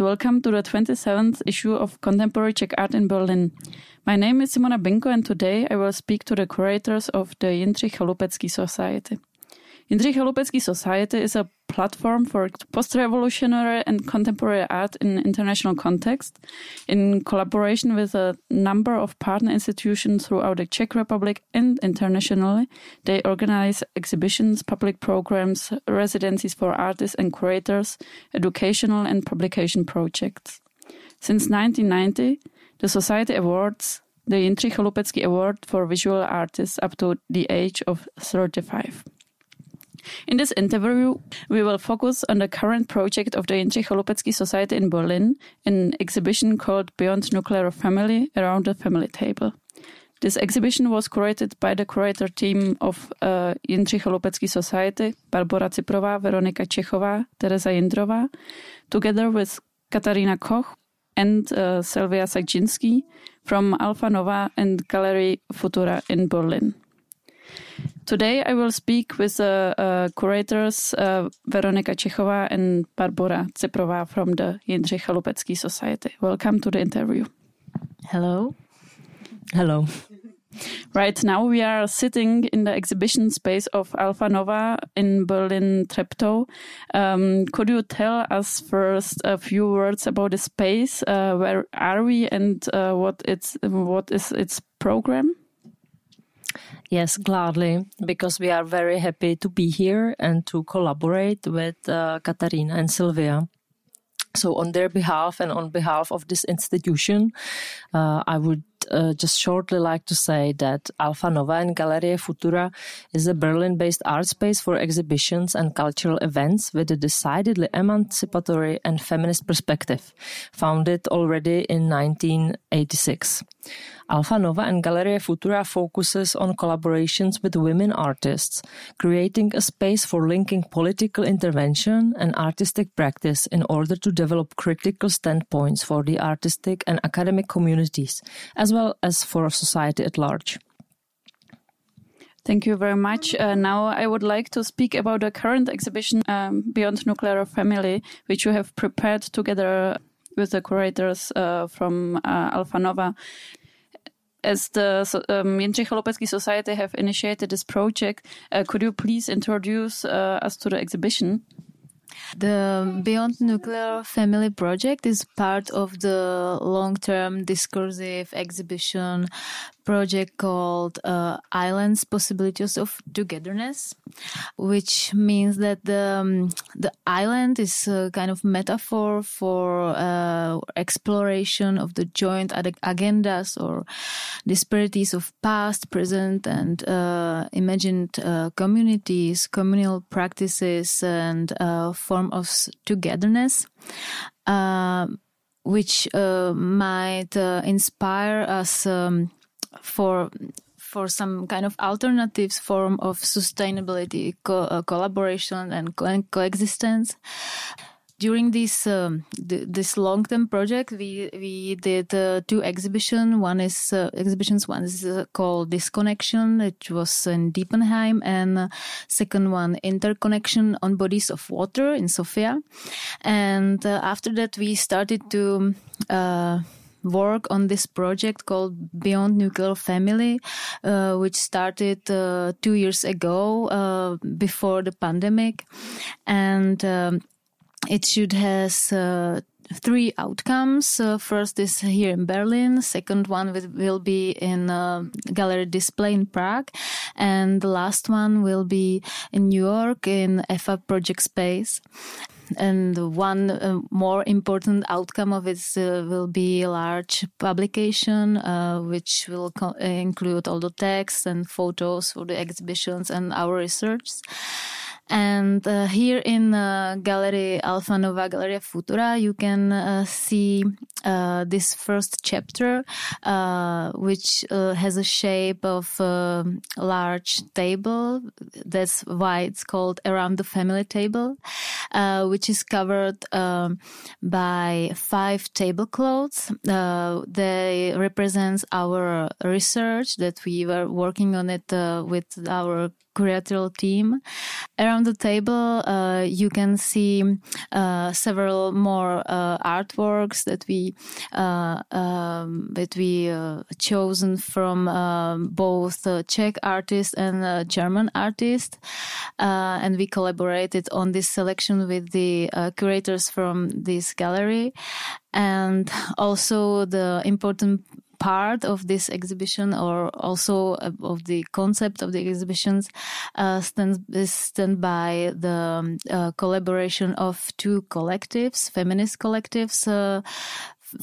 welcome to the 27th issue of Contemporary Czech Art in Berlin. My name is Simona Binko, and today I will speak to the curators of the Jindřich Chaloupecký Society. Jindřich Chaloupecký Society is a platform for post-revolutionary and contemporary art in international context, in collaboration with a number of partner institutions throughout the Czech Republic and internationally. They organize exhibitions, public programs, residencies for artists and curators, educational and publication projects. Since 1990, the Society awards the Jindřich Chaloupecký Award for Visual Artists up to the age of 35. In this interview, we will focus on the current project of the Jindřich Chaloupecký Society in Berlin, an exhibition called Beyond Nuclear Family Around the Family Table. This exhibition was curated by the curator team of uh, Jindřich Society, Barbora Ciprová, Veronika Čechová, Tereza Jindrová, together with Katarina Koch and uh, Sylvia Sadzinski from Alfa Nova and Gallery Futura in Berlin. Today I will speak with the uh, uh, curators uh, Veronika Čechová and Barbora Ciprová from the Jindřich Chaloupecký Society. Welcome to the interview. Hello. Hello. Right now we are sitting in the exhibition space of Alpha Nova in Berlin Treptow. Um, could you tell us first a few words about the space? Uh, where are we and uh, what it's what is its program? Yes, gladly, because we are very happy to be here and to collaborate with uh, Katarina and Sylvia. So, on their behalf and on behalf of this institution, uh, I would uh, just shortly like to say that Alfa Nova and Galerie Futura is a Berlin based art space for exhibitions and cultural events with a decidedly emancipatory and feminist perspective, founded already in 1986. Alfa Nova and Galerie Futura focuses on collaborations with women artists, creating a space for linking political intervention and artistic practice in order to develop critical standpoints for the artistic and academic communities, as well as for society at large. Thank you very much. Uh, now I would like to speak about the current exhibition um, Beyond Nuclear Family, which you have prepared together with the curators uh, from uh, Alfa Nova as the um, Chaloupecký Society have initiated this project, uh, could you please introduce uh, us to the exhibition? The Beyond Nuclear Family Project is part of the long term discursive exhibition project called uh, Islands Possibilities of Togetherness, which means that the, um, the island is a kind of metaphor for uh, exploration of the joint ad- agendas or disparities of past, present, and uh, imagined uh, communities, communal practices, and uh, form of togetherness. Uh, which might inspire us um, for for some kind of alternatives form of sustainability, co- uh, collaboration, and co- coexistence. During this um, th- this long term project, we we did uh, two exhibitions. One is uh, exhibitions. One is uh, called Disconnection, which was in Diepenheim, and uh, second one Interconnection on Bodies of Water in Sofia. And uh, after that, we started to work on this project called Beyond Nuclear Family, uh, which started uh, two years ago uh, before the pandemic. And um, it should has uh, three outcomes. Uh, first is here in Berlin. Second one will, will be in uh, gallery display in Prague, and the last one will be in New York in EFA Project Space. And one uh, more important outcome of it uh, will be a large publication, uh, which will co- include all the text and photos for the exhibitions and our research. And uh, here in uh, Gallery Alfa Nova Galleria Futura, you can uh, see uh, this first chapter, uh, which uh, has a shape of a large table. That's why it's called Around the Family Table, which is covered um, by five tablecloths. they represent our research that we were working on it with our curatorial team. Around the table, uh, you can see uh, several more uh, artworks that we uh, um, that we uh, chosen from um, both Czech artists and German artists, and we collaborated on this selection with the curators from this gallery, and also the important part of this exhibition or also of the concept of the exhibitions uh, stands stand by the um, uh, collaboration of two collectives, feminist collectives. Uh,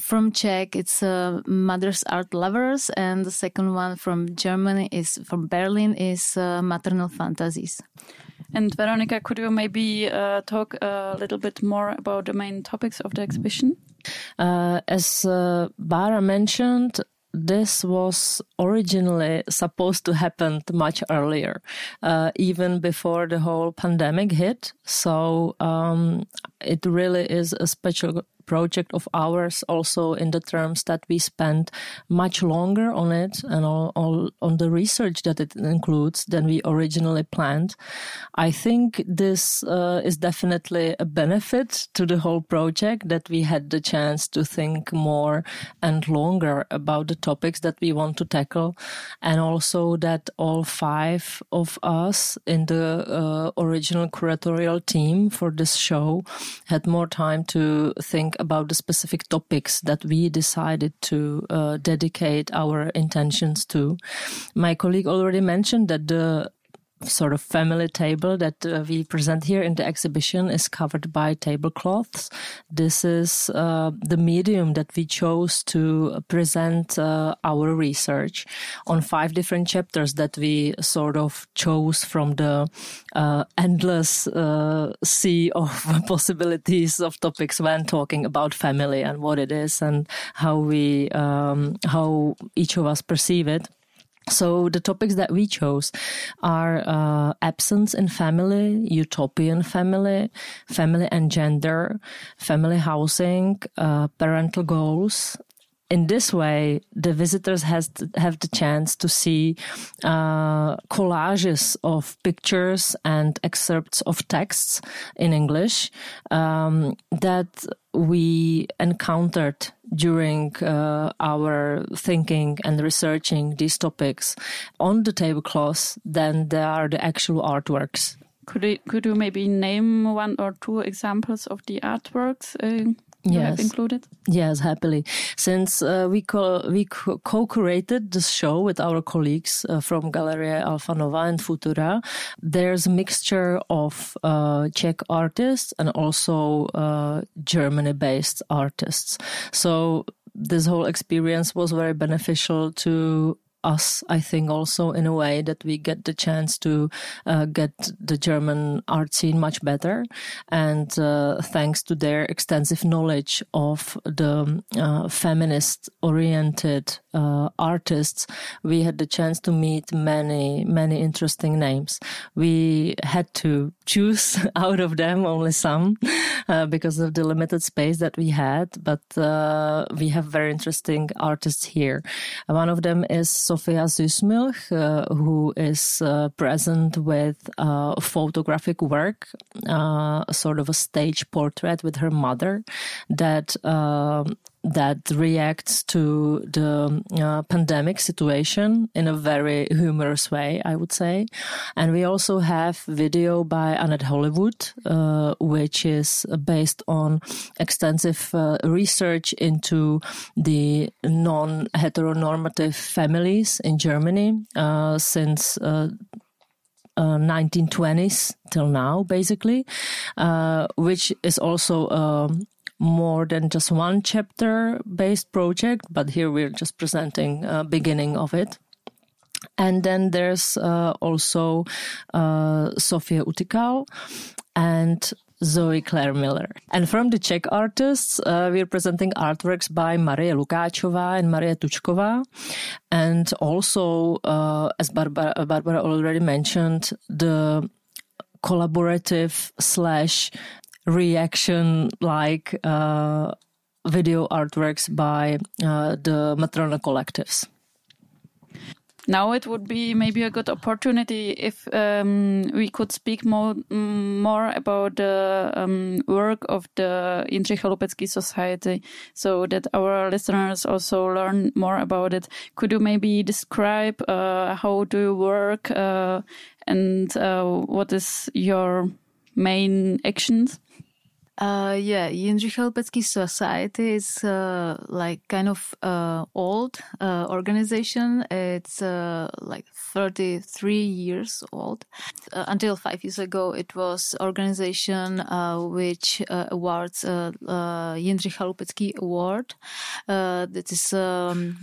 from Czech, it's uh, Mothers Art Lovers, and the second one from Germany is from Berlin is uh, Maternal Fantasies. And Veronica, could you maybe uh, talk a little bit more about the main topics of the exhibition? Uh, as uh, Bara mentioned, this was originally supposed to happen much earlier, uh, even before the whole pandemic hit. So um, it really is a special project of ours also in the terms that we spend much longer on it and all, all, on the research that it includes than we originally planned. I think this uh, is definitely a benefit to the whole project that we had the chance to think more and longer about the topics that we want to tackle and also that all five of us in the uh, original curatorial team for this show had more time to think about the specific topics that we decided to uh, dedicate our intentions to. My colleague already mentioned that the sort of family table that uh, we present here in the exhibition is covered by tablecloths. This is uh, the medium that we chose to present uh, our research on five different chapters that we sort of chose from the uh, endless uh, sea of possibilities of topics when talking about family and what it is and how we um, how each of us perceive it. So the topics that we chose are uh, absence in family, utopian family, family and gender, family housing, uh, parental goals, in this way, the visitors has to have the chance to see uh, collages of pictures and excerpts of texts in English um, that we encountered during uh, our thinking and researching these topics on the tablecloths than there are the actual artworks. Could you, could you maybe name one or two examples of the artworks? Uh you yes. have included? Yes, happily. Since uh, we co- we co-curated this show with our colleagues uh, from Galeria Alfa Nova and Futura, there's a mixture of uh, Czech artists and also uh, Germany-based artists. So this whole experience was very beneficial to us, I think, also in a way that we get the chance to uh, get the German art scene much better. And uh, thanks to their extensive knowledge of the uh, feminist oriented uh, artists, we had the chance to meet many, many interesting names. We had to choose out of them only some uh, because of the limited space that we had, but uh, we have very interesting artists here. one of them is Sophia Süssmilch, uh, who is uh, present with uh, photographic work, uh, sort of a stage portrait with her mother that um, that reacts to the uh, pandemic situation in a very humorous way, I would say. And we also have video by Annette Hollywood, uh, which is based on extensive uh, research into the non-heteronormative families in Germany uh, since 1920s uh, till now, basically, uh, which is also um, more than just one chapter based project, but here we're just presenting a beginning of it. And then there's uh, also uh, Sofia Utikal and Zoe Claire Miller. And from the Czech artists, uh, we're presenting artworks by Maria Lukáčová and Maria Tučková. And also, uh, as Barbara, Barbara already mentioned, the collaborative slash reaction like uh, video artworks by uh, the Matrona collectives. now it would be maybe a good opportunity if um, we could speak more more about the um, work of the Jindřich Chaloupecký Society, so that our listeners also learn more about it. Could you maybe describe uh, how do you work uh, and uh, what is your main actions? Uh, yeah, Jindřich Society is uh, like kind of uh, old uh, organization. It's uh, like 33 years old. Uh, until five years ago, it was organization which awards uh, Jindřich Chaloupecký Award. that is um,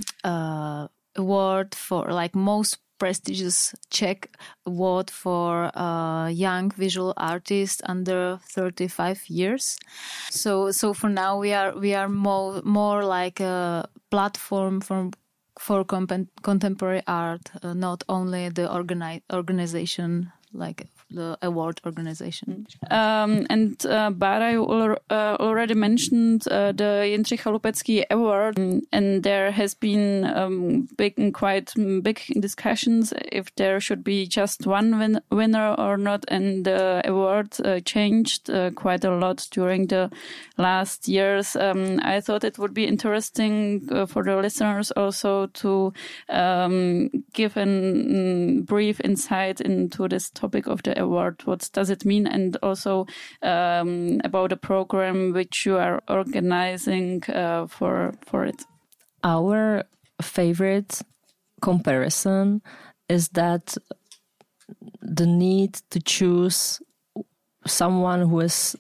award for like most prestigious Czech award for a young visual artist under 35 years. So so for now we are we are more more like a platform for for contemporary art, uh, not only the organi- organization like the award organization. Um, and uh, Bara, you al uh, already mentioned uh, the Jindřich Chaloupecký Award, and there has been um, big and quite big discussions if there should be just one win winner or not, and the award uh, changed uh, quite a lot during the last years. Um, I thought it would be interesting uh, for the listeners also to um, give a mm, brief insight into this topic of the award. What does it mean? And also um, about a program which you are organizing uh, for for it. Our favorite comparison is that the need to choose someone who is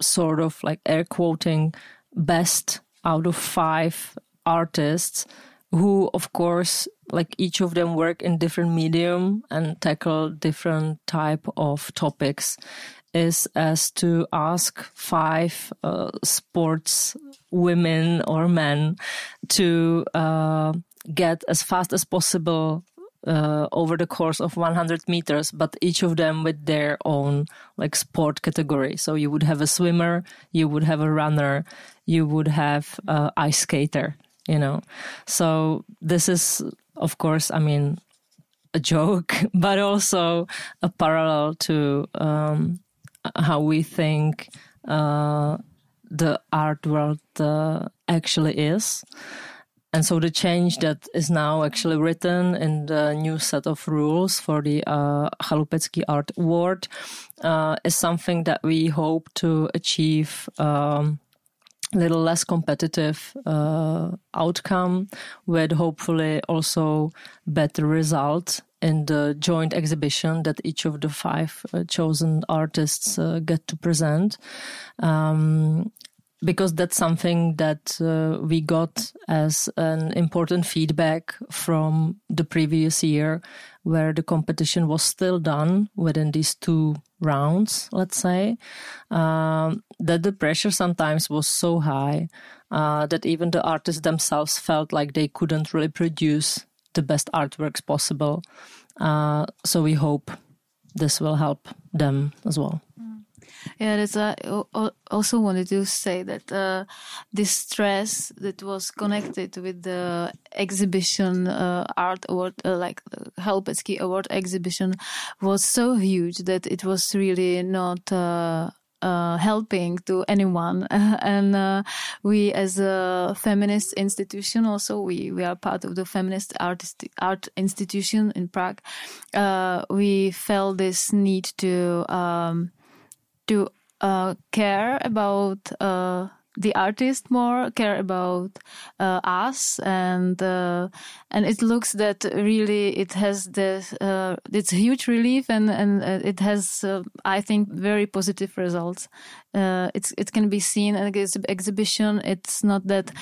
sort of like air quoting best out of five artists who of course like each of them work in different medium and tackle different type of topics is as to ask five uh, sports women or men to uh, get as fast as possible uh, over the course of 100 meters, but each of them with their own like sport category. So you would have a swimmer, you would have a runner, you would have a ice skater, you know. So this is, of course, I mean, a joke, but also a parallel to um, how we think uh, the art world uh, actually is. And so the change that is now actually written in the new set of rules for the uh, Art Award uh, is something that we hope to achieve um, little less competitive uh, outcome with hopefully also better results in the joint exhibition that each of the five uh, chosen artists uh, get to present. Um, because that's something that uh, we got as an important feedback from the previous year, where the competition was still done within these two rounds, let's say, um, that the pressure sometimes was so high uh, that even the artists themselves felt like they couldn't really produce the best artworks possible. Uh, so we hope this will help them as well. Yeah, that's. I also wanted to say that uh, this stress that was connected with the exhibition uh, art award, uh, like Chaloupecký award exhibition, was so huge that it was really not. Uh, uh, helping to anyone. and uh, we, as a feminist institution, also we we are part of the feminist artist art institution in Prague. Uh, we felt this need to um, to uh, care about uh, the artist more, care about uh, us, and uh, and it looks that really it has this uh, it's huge relief and and uh, it has I think very positive results uh, it's it can be seen in the exhibition. It's not that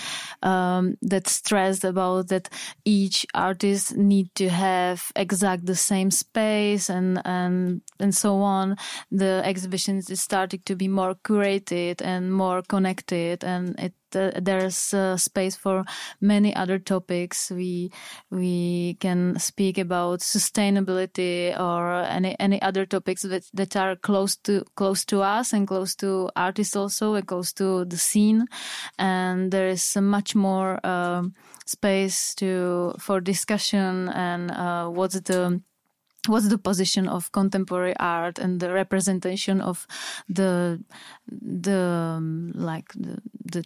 um, that stressed about that each artist need to have exact the same space and and and so on. The exhibition is starting to be more curated and more connected it, and it uh, there's uh, space for many other topics. We we can speak about sustainability or any any other topics that that are close to close to us and close to artists also and close to the scene. And there is much more um, space to for discussion and uh, what's the what's the position of contemporary art and the representation of the the um, like the the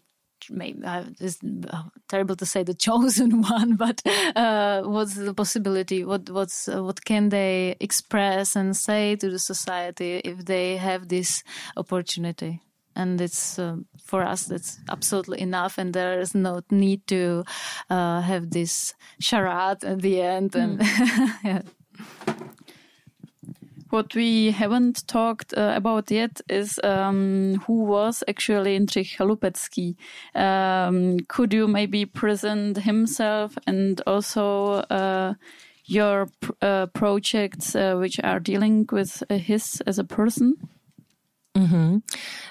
maybe uh, it's uh, terrible to say the chosen one, but uh, what's the possibility? What what's uh, what can they express and say to the society if they have this opportunity? And it's uh, for us that's absolutely enough, and there is no need to uh, have this charade at the end. And mm. yeah. What we haven't talked uh, about yet is um, who was actually Jindřich Chaloupecký. Um, could you maybe present himself and also uh, your pr uh, projects uh, which are dealing with his as a person? Mm-hmm.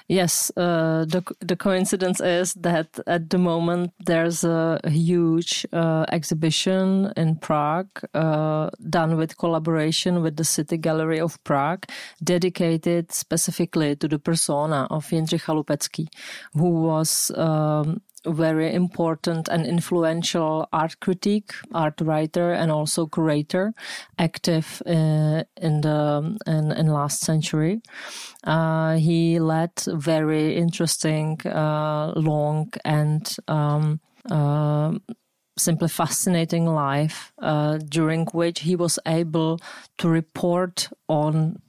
Yes, uh, the the coincidence is that at the moment there's a huge uh, exhibition in Prague uh, done with collaboration with the City Gallery of Prague, dedicated specifically to the persona of Jindřich Chaloupecký, who was um, very important and influential art critic, art writer, and also curator, active uh, in the in, in last century. Uh, he led very interesting, uh, long, and um, uh, simply fascinating life, uh, during which he was able to report on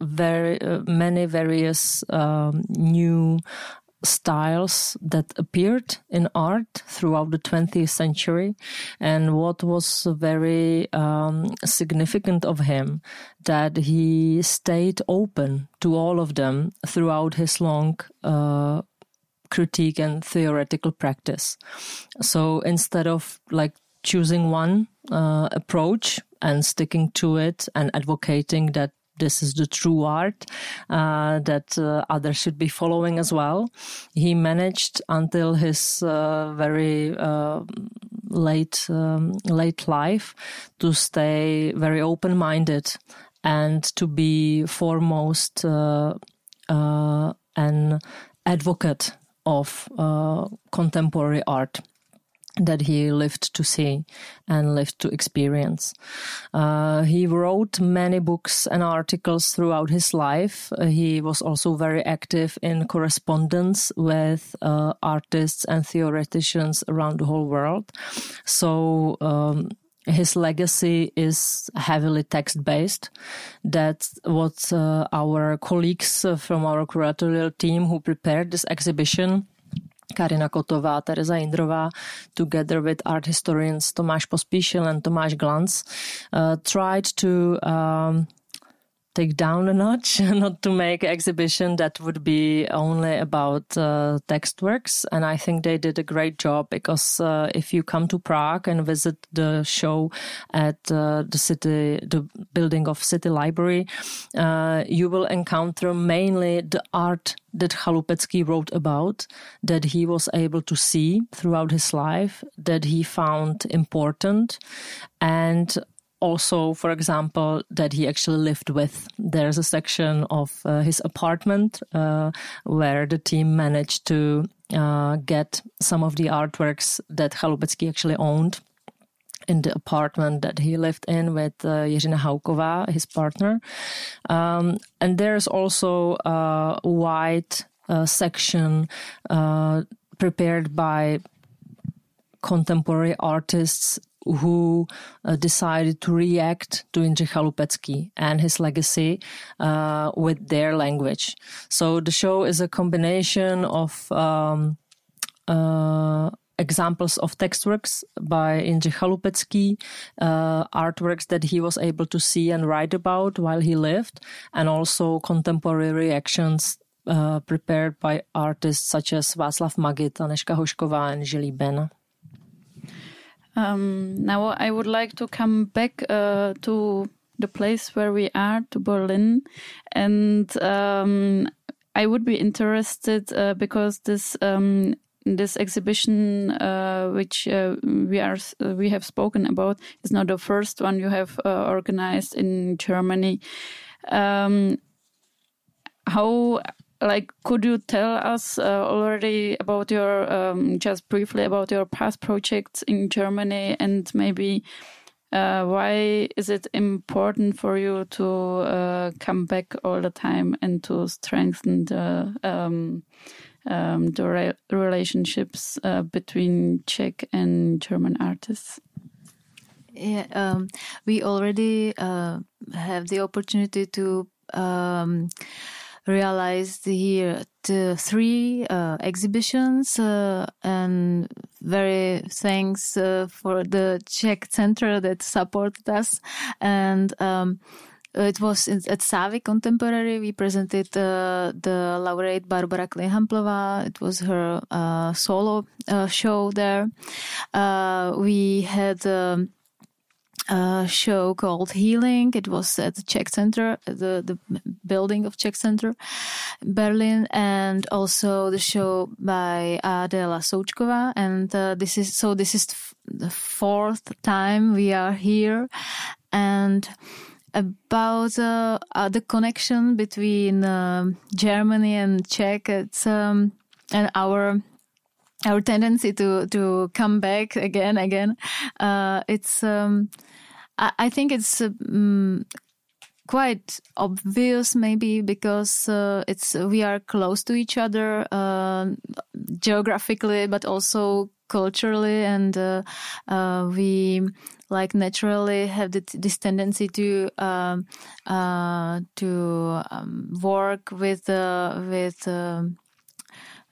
very uh, many various um, new styles that appeared in art throughout the 20th century. And what was very um, significant of him, that he stayed open to all of them throughout his long uh, critique and theoretical practice. So instead of like choosing one uh, approach and sticking to it and advocating that this is the true art uh, that uh, others should be following as well. He managed until his uh, very uh, late um, late life to stay very open minded and to be foremost uh, uh, an advocate of contemporary art that he lived to see and lived to experience. Uh, he wrote many books and articles throughout his life. Uh, he was also very active in correspondence with uh, artists and theoreticians around the whole world. So, um, his legacy is heavily text based. That's what uh, our colleagues from our curatorial team who prepared this exhibition Karina Kotová, Teresa Jindrová, together with art historians Tomáš Pospíšil and Tomáš Glanz, uh, tried to um, take down a notch, not to make exhibition that would be only about uh, text works. And I think they did a great job because uh, if you come to Prague and visit the show at uh, the city, the building of City Library, uh, you will encounter mainly the art that Chaloupecký wrote about, that he was able to see throughout his life, that he found important, and also, for example, that he actually lived with. There's a section of uh, his apartment uh, where the team managed to uh, get some of the artworks that Chaloupecký actually owned in the apartment that he lived in with uh, Jiřina Hauková, his partner. Um, and there's also a wide uh, section uh, prepared by contemporary artists who uh, decided to react to Jindřich Chaloupecký and his legacy uh, with their language. So the show is a combination of um, uh, examples of text works by Jindřich Chaloupecký, uh, artworks that he was able to see and write about while he lived, and also contemporary reactions uh, prepared by artists such as Václav Magid, Aneška Hošková, and Julie Ben. Um, now I would like to come back uh, to the place where we are, to Berlin, and um, I would be interested uh, because this um, this exhibition, uh, which uh, we are uh, we have spoken about, is not the first one you have uh, organized in Germany. Um, how like could you tell us uh, already about your um, just briefly about your past projects in Germany and maybe uh, why is it important for you to uh, come back all the time and to strengthen the um, um, the re relationships uh, between Czech and German artists? Yeah, um, we already uh, have the opportunity to um, realized here three uh, exhibitions uh, and very thanks uh, for the Czech Center that supported us and um, it was at SAVVY Contemporary. We presented uh, the laureate Barbara Kleinhamplová. It was her uh, solo uh, show there. we had um, a show called Healing. It was at the Czech Center, the the building of Czech Center, Berlin, and also the show by Adéla Součková. And uh, this is so. This is the fourth time we are here, and about uh, uh, the connection between um, Germany and Czech. It's um, and our our tendency to to come back again again. Uh, it's um, I, I, think it's um, quite obvious maybe because uh, it's we are close to each other uh, geographically but also culturally and uh, uh we like naturally have this tendency to um, uh, to um, work with with um,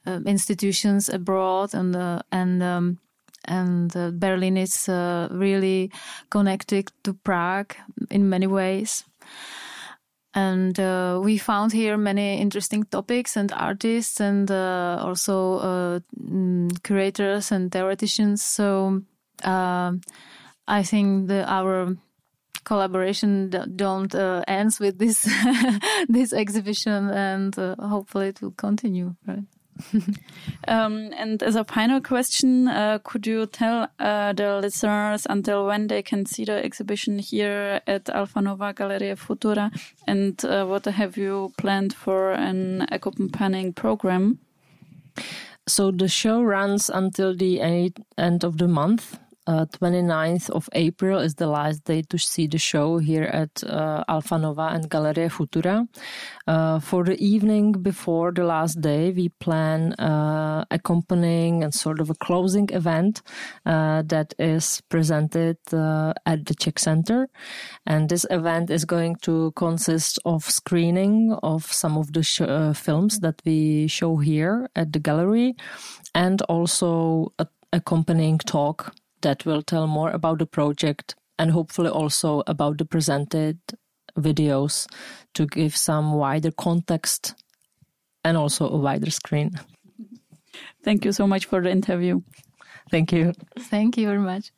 uh, institutions abroad and uh, and um, and uh, Berlin is uh, really connected to Prague in many ways. And uh, we found here many interesting topics and artists and uh, also mm, curators and theoreticians. So I think the, our collaboration don't uh, ends with this this exhibition, and uh, hopefully it will continue. Right. Um, and as a final question, uh, could you tell uh, the listeners until when they can see the exhibition here at Alfa Nova Galleria Futura, and uh, what have you planned for an accompanying program? So the show runs until the end of the month uh, 29th of April is the last day to see the show here at uh, Alfa Nova and Galleria Futura. Uh, for the evening before the last day, we plan uh, accompanying and sort of a closing event uh, that is presented uh, at the Czech Center. And this event is going to consist of screening of some of the sh- films that we show here at the gallery and also a accompanying talk that will tell more about the project and hopefully also about the presented videos to give some wider context and also a wider screen. Thank you so much for the interview. Thank you. Thank you very much.